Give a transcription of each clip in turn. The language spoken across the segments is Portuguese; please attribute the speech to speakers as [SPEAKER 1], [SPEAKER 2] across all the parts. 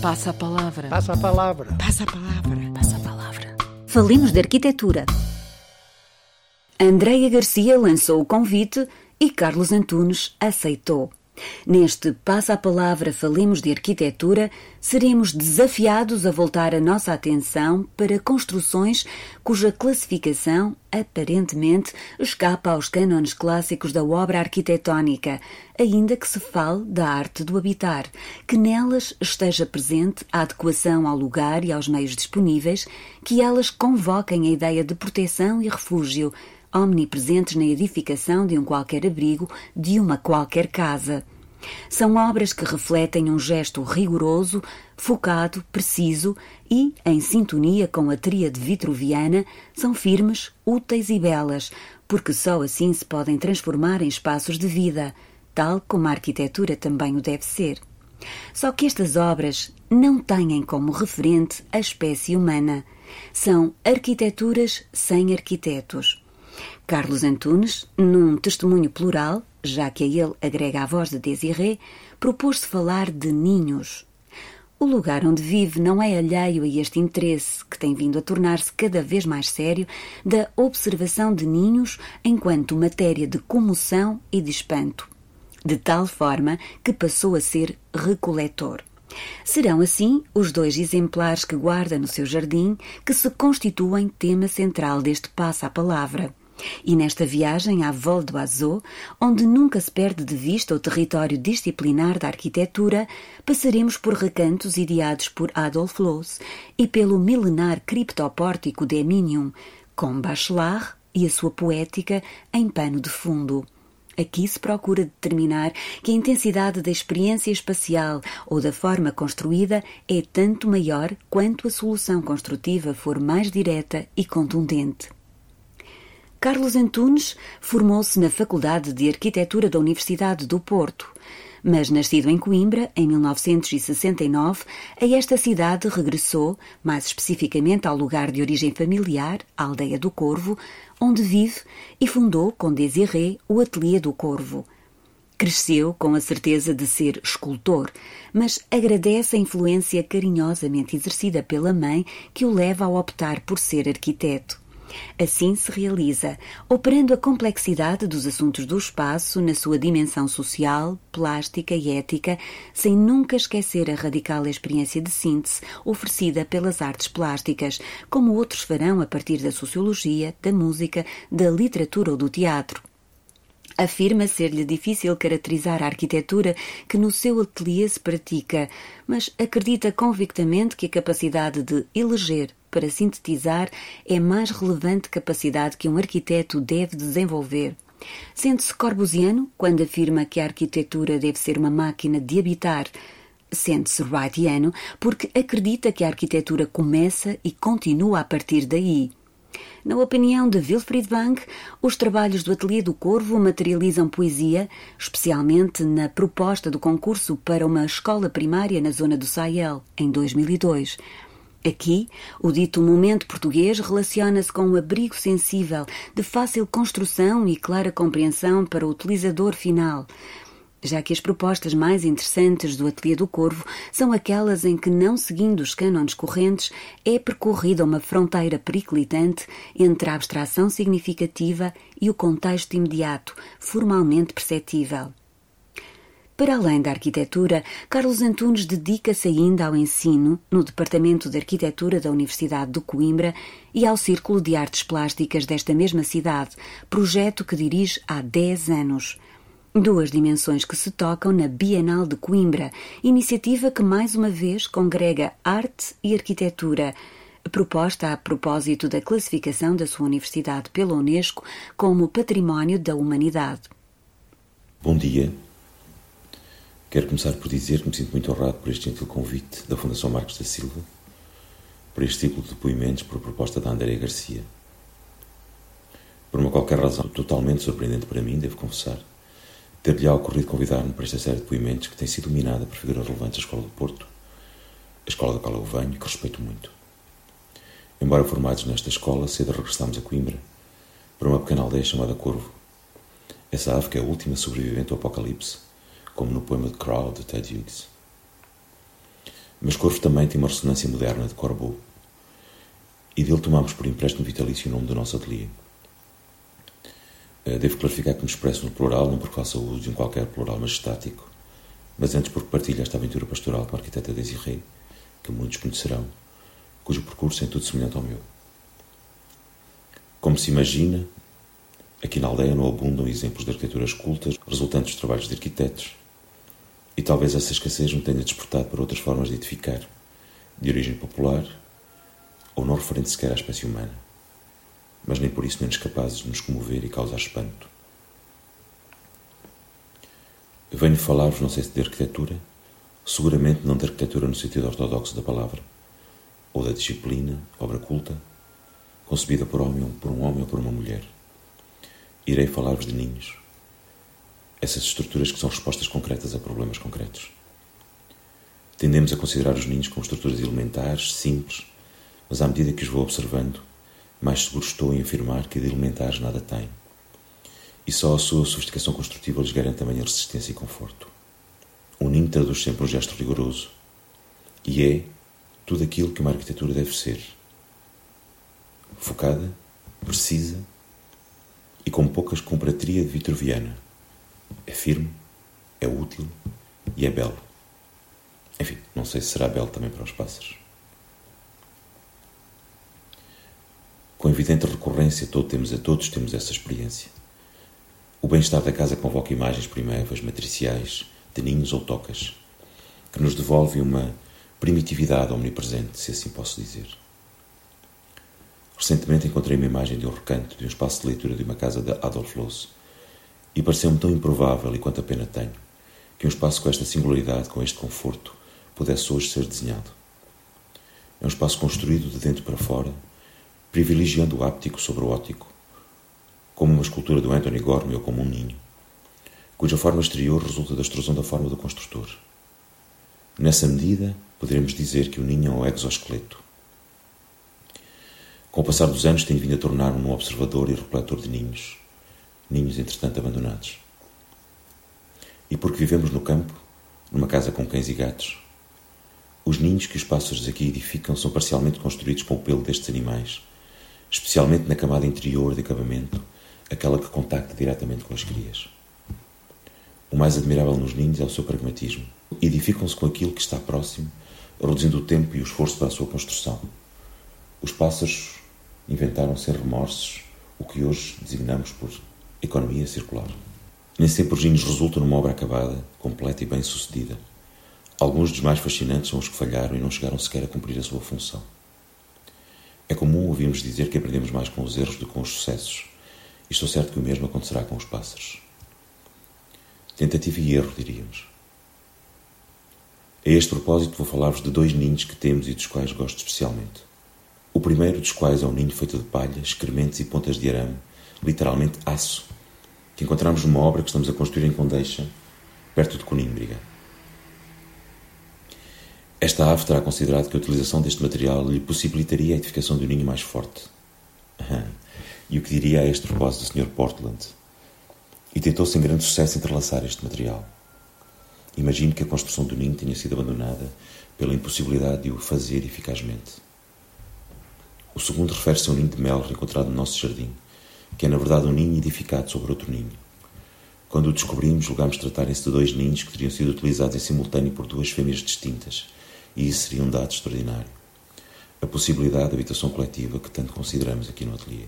[SPEAKER 1] Passa a palavra.
[SPEAKER 2] Passa a palavra.
[SPEAKER 1] Passa a palavra. Passa a palavra.
[SPEAKER 3] Falemos de arquitetura. Andreia Garcia lançou o convite e Carlos Antunes aceitou. Neste Passa a Palavra Falemos de Arquitetura, seremos desafiados a voltar a nossa atenção para construções cuja classificação, aparentemente, escapa aos cânones clássicos da obra arquitetónica, ainda que se fale da arte do habitar, que nelas esteja presente a adequação ao lugar e aos meios disponíveis, que elas convoquem a ideia de proteção e refúgio, omnipresentes na edificação de um qualquer abrigo, de uma qualquer casa. São obras que refletem um gesto rigoroso, focado, preciso e, em sintonia com a tríade vitruviana, são firmes, úteis e belas, porque só assim se podem transformar em espaços de vida, tal como a arquitetura também o deve ser. Só que estas obras não têm como referente a espécie humana. São arquiteturas sem arquitetos. Carlos Antunes, num testemunho plural, já que a ele agrega a voz de Desiré, propôs-se falar de ninhos. O lugar onde vive não é alheio a este interesse, que tem vindo a tornar-se cada vez mais sério, da observação de ninhos enquanto matéria de comoção e de espanto, de tal forma que passou a ser recoletor. Serão assim os dois exemplares que guarda no seu jardim que se constituem tema central deste passo à palavra. E nesta viagem à Vol d'Oiseau, onde nunca se perde de vista o território disciplinar da arquitetura, passaremos por recantos ideados por Adolf Loos e pelo milenar criptopórtico de Eminium, com Bachelard e a sua poética em pano de fundo. Aqui se procura determinar que a intensidade da experiência espacial ou da forma construída é tanto maior quanto a solução construtiva for mais direta e contundente. Carlos Antunes formou-se na Faculdade de Arquitetura da Universidade do Porto, mas nascido em Coimbra em 1969, a esta cidade regressou, mais especificamente ao lugar de origem familiar, a Aldeia do Corvo, onde vive e fundou com Desiré o Ateliê do Corvo. Cresceu com a certeza de ser escultor, mas agradece a influência carinhosamente exercida pela mãe que o leva a optar por ser arquiteto. Assim se realiza, operando a complexidade dos assuntos do espaço na sua dimensão social, plástica e ética, sem nunca esquecer a radical experiência de síntese oferecida pelas artes plásticas, como outros farão a partir da sociologia, da música, da literatura ou do teatro. Afirma ser-lhe difícil caracterizar a arquitetura que no seu ateliê se pratica, mas acredita convictamente que a capacidade de eleger para sintetizar é mais relevante capacidade que um arquiteto deve desenvolver. Sente-se corbusiano quando afirma que a arquitetura deve ser uma máquina de habitar. Sente-se Wrightiano porque acredita que a arquitetura começa e continua a partir daí. Na opinião de Wilfried Bank, os trabalhos do Ateliê do Corvo materializam poesia, especialmente na proposta do concurso para uma escola primária na zona do Sahel, em 2002. Aqui, o dito momento português relaciona-se com um abrigo sensível, de fácil construção e clara compreensão para o utilizador final já que as propostas mais interessantes do Ateliê do Corvo são aquelas em que, não seguindo os cânones correntes, é percorrida uma fronteira periclitante entre a abstração significativa e o contexto imediato, formalmente perceptível. Para além da arquitetura, Carlos Antunes dedica-se ainda ao ensino no Departamento de Arquitetura da Universidade de Coimbra e ao Círculo de Artes Plásticas desta mesma cidade, projeto que dirige há 10 anos. Duas dimensões que se tocam na Bienal de Coimbra, iniciativa que mais uma vez congrega arte e arquitetura, proposta a propósito da classificação da sua universidade pela Unesco como Património da Humanidade.
[SPEAKER 4] Bom dia. Quero começar por dizer que me sinto muito honrado por este gentil convite da Fundação Marcos da Silva, por este ciclo de depoimentos por proposta da Andréa Garcia. Por uma qualquer razão totalmente surpreendente para mim, devo confessar, ter-lhe ocorrido convidar-me para esta série de depoimentos que tem sido dominada por figuras relevantes da Escola do Porto, a escola da qual eu venho e que respeito muito. Embora formados nesta escola, cedo regressámos a Coimbra, para uma pequena aldeia chamada Corvo. Essa ave que é a última sobrevivente do apocalipse, como no poema de Crow de Ted Hughes. Mas Corvo também tem uma ressonância moderna de Corbeau. E dele tomamos por empréstimo vitalício o nome do nosso ateliê. Eh, devo clarificar que me expresso no plural, não porque faça uso de um qualquer plural majestático, mas antes porque partilho esta aventura pastoral com a arquiteta Desiré, que muitos conhecerão, cujo percurso é tudo semelhante ao meu. Como se imagina, aqui na aldeia não abundam exemplos de arquiteturas cultas resultantes dos trabalhos de arquitetos, e talvez essa escassez me tenha despertado para outras formas de edificar, de origem popular ou não referente sequer à espécie humana, mas nem por isso menos capazes de nos comover e causar espanto. Venho falar-vos, não sei se de arquitetura, seguramente não de arquitetura no sentido ortodoxo da palavra, ou da disciplina, obra culta, concebida por, homem, por um homem ou por uma mulher. Irei falar-vos de ninhos, essas estruturas que são respostas concretas a problemas concretos. Tendemos a considerar os ninhos como estruturas elementares, simples, mas à medida que os vou observando, mais seguro estou em afirmar que de elementares nada têm. E só a sua sofisticação construtiva lhes garante também a resistência e conforto. O ninho traduz sempre um gesto rigoroso e é tudo aquilo que uma arquitetura deve ser. Focada, precisa e com poucas cumpre a tríade vitruviana é firme, é útil e é belo. Enfim, não sei se será belo também para os pássaros. Com evidente recorrência, todos temos, todos temos essa experiência. O bem-estar da casa convoca imagens primevas, matriciais, de ninhos ou tocas, que nos devolvem uma primitividade omnipresente, se assim posso dizer. Recentemente encontrei uma imagem de um recanto de um espaço de leitura de uma casa de Adolf Loos, e pareceu-me tão improvável, e quanta pena tenho, que um espaço com esta singularidade, com este conforto, pudesse hoje ser desenhado. É um espaço construído de dentro para fora, privilegiando o áptico sobre o ótico, como uma escultura do Anthony Gormley ou como um ninho, cuja forma exterior resulta da extrusão da forma do construtor. Nessa medida, poderemos dizer que o ninho é um exoesqueleto. Com o passar dos anos, tenho vindo a tornar-me um observador e refletor de ninhos, ninhos entretanto abandonados. E porque vivemos no campo, numa casa com cães e gatos, os ninhos que os pássaros aqui edificam são parcialmente construídos com o pelo destes animais, especialmente na camada interior de acabamento, aquela que contacta diretamente com as crias. O mais admirável nos ninhos é o seu pragmatismo. Edificam-se com aquilo que está próximo, reduzindo o tempo e o esforço para a sua construção. Os pássaros inventaram sem remorsos o que hoje designamos por Economia circular. Nem sempre os ninhos resultam numa obra acabada, completa e bem sucedida. Alguns dos mais fascinantes são os que falharam e não chegaram sequer a cumprir a sua função. É comum ouvirmos dizer que aprendemos mais com os erros do que com os sucessos, e estou certo que o mesmo acontecerá com os pássaros. Tentativa e erro, diríamos. A este propósito, vou falar-vos de dois ninhos que temos e dos quais gosto especialmente. O primeiro dos quais é um ninho feito de palha, excrementos e pontas de arame, literalmente aço, que encontramos numa obra que estamos a construir em Condeixa, perto de Conímbriga. Esta ave terá considerado que a utilização deste material lhe possibilitaria a edificação de um ninho mais forte. E o que diria a este propósito o Sr. Portland? E tentou sem grande sucesso entrelaçar este material. Imagino que a construção do ninho tenha sido abandonada pela impossibilidade de o fazer eficazmente. O segundo refere-se a um ninho de mel encontrado no nosso jardim, que é na verdade um ninho edificado sobre outro ninho. Quando o descobrimos, julgámos tratarem-se de dois ninhos que teriam sido utilizados em simultâneo por duas fêmeas distintas, e isso seria um dado extraordinário. A possibilidade de habitação coletiva que tanto consideramos aqui no ateliê.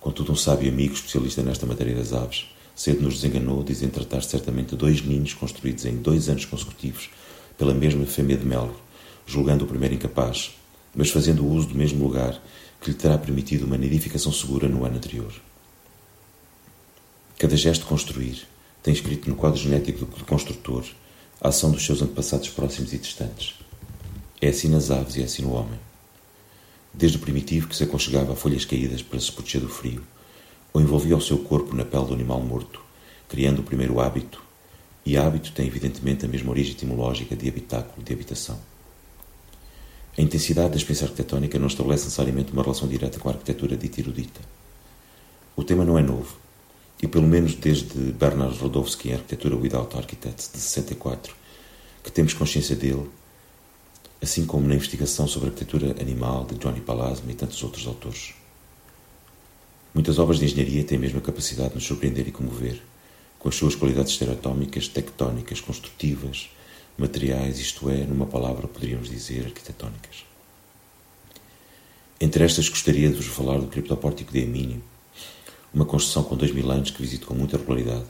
[SPEAKER 4] Contudo, um sábio amigo especialista nesta matéria das aves cedo nos desenganou, dizendo tratar certamente de dois ninhos construídos em dois anos consecutivos pela mesma fêmea de Melo, julgando o primeiro incapaz, mas fazendo uso do mesmo lugar que lhe terá permitido uma nidificação segura no ano anterior. Cada gesto construir tem escrito no quadro genético do construtor a ação dos seus antepassados próximos e distantes. É assim nas aves e é assim no homem. Desde o primitivo que se aconchegava a folhas caídas para se proteger do frio, ou envolvia o seu corpo na pele do animal morto, criando o primeiro hábito, e hábito tem evidentemente a mesma origem etimológica de habitáculo, de habitação. A intensidade da experiência arquitetónica não estabelece necessariamente uma relação direta com a arquitetura dita erudita. O tema não é novo, e pelo menos desde Bernard Rodowski em Arquitetura Without Architects, de 64, que temos consciência dele, assim como na investigação sobre arquitetura animal de Johnny Palasma e tantos outros autores. Muitas obras de engenharia têm mesmo a capacidade de nos surpreender e comover, com as suas qualidades estereotómicas, tectónicas, construtivas, materiais, isto é, numa palavra poderíamos dizer arquitetónicas. Entre estas gostaria de vos falar do criptopórtico de Emínio, uma construção com dois mil anos que visito com muita regularidade,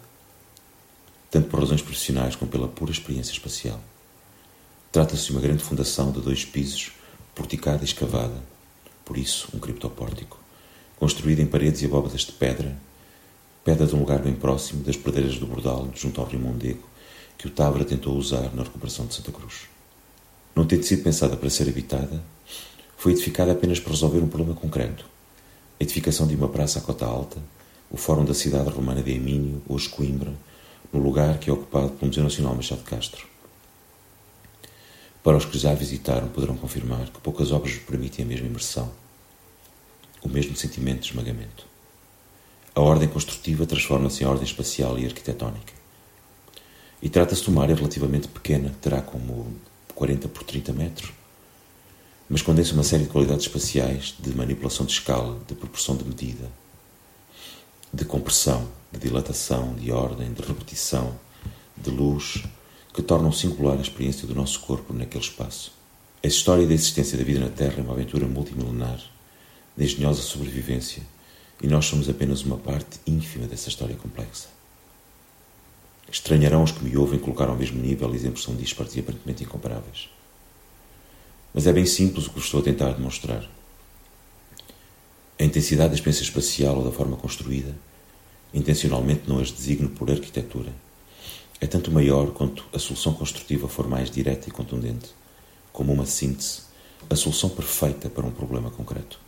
[SPEAKER 4] tanto por razões profissionais como pela pura experiência espacial. Trata-se de uma grande fundação de dois pisos, porticada e escavada, por isso um criptopórtico, construída em paredes e abóbadas de pedra, pedra de um lugar bem próximo das pradeiras do Bordal, junto ao rio Mondego, que o Tavra tentou usar na recuperação de Santa Cruz. Não tendo sido pensada para ser habitada, foi edificada apenas para resolver um problema concreto. A edificação de uma praça à cota alta, o Fórum da cidade romana de Emínio, hoje Coimbra, no lugar que é ocupado pelo Museu Nacional Machado de Castro. Para os que já visitaram, poderão confirmar que poucas obras permitem a mesma imersão, o mesmo sentimento de esmagamento. A ordem construtiva transforma-se em ordem espacial e arquitetónica. E trata-se de uma área relativamente pequena, terá como 40 por 30 metros, mas condensa uma série de qualidades espaciais, de manipulação de escala, de proporção de medida, de compressão, de dilatação, de ordem, de repetição, de luz, que tornam singular a experiência do nosso corpo naquele espaço. A história da existência da vida na Terra é uma aventura multimilenar, de engenhosa sobrevivência, e nós somos apenas uma parte ínfima dessa história complexa. Estranharão os que me ouvem colocar ao mesmo nível exemplos são dispares e aparentemente incomparáveis. Mas é bem simples o que estou a tentar demonstrar. A intensidade da experiência espacial ou da forma construída, intencionalmente não as designo por arquitetura, é tanto maior quanto a solução construtiva for mais direta e contundente, como uma síntese, a solução perfeita para um problema concreto.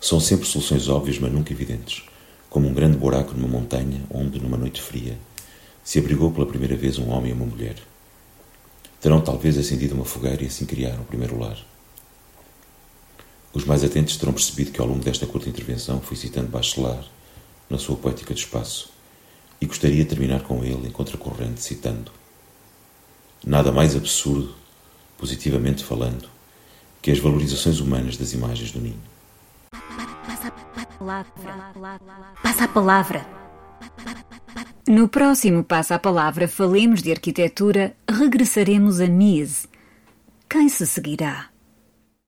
[SPEAKER 4] São sempre soluções óbvias, mas nunca evidentes, como um grande buraco numa montanha onde, numa noite fria, se abrigou pela primeira vez um homem e uma mulher. Terão talvez acendido uma fogueira e assim criaram o primeiro lar. Os mais atentos terão percebido que ao longo desta curta intervenção fui citando Bachelard na sua poética do espaço e gostaria de terminar com ele em contracorrente citando Nada mais absurdo, positivamente falando, que as valorizações humanas das imagens do ninho.
[SPEAKER 3] Passa a palavra. Passa a palavra. No próximo Passa a Palavra Falemos de Arquitetura, regressaremos a Mise. Quem se seguirá?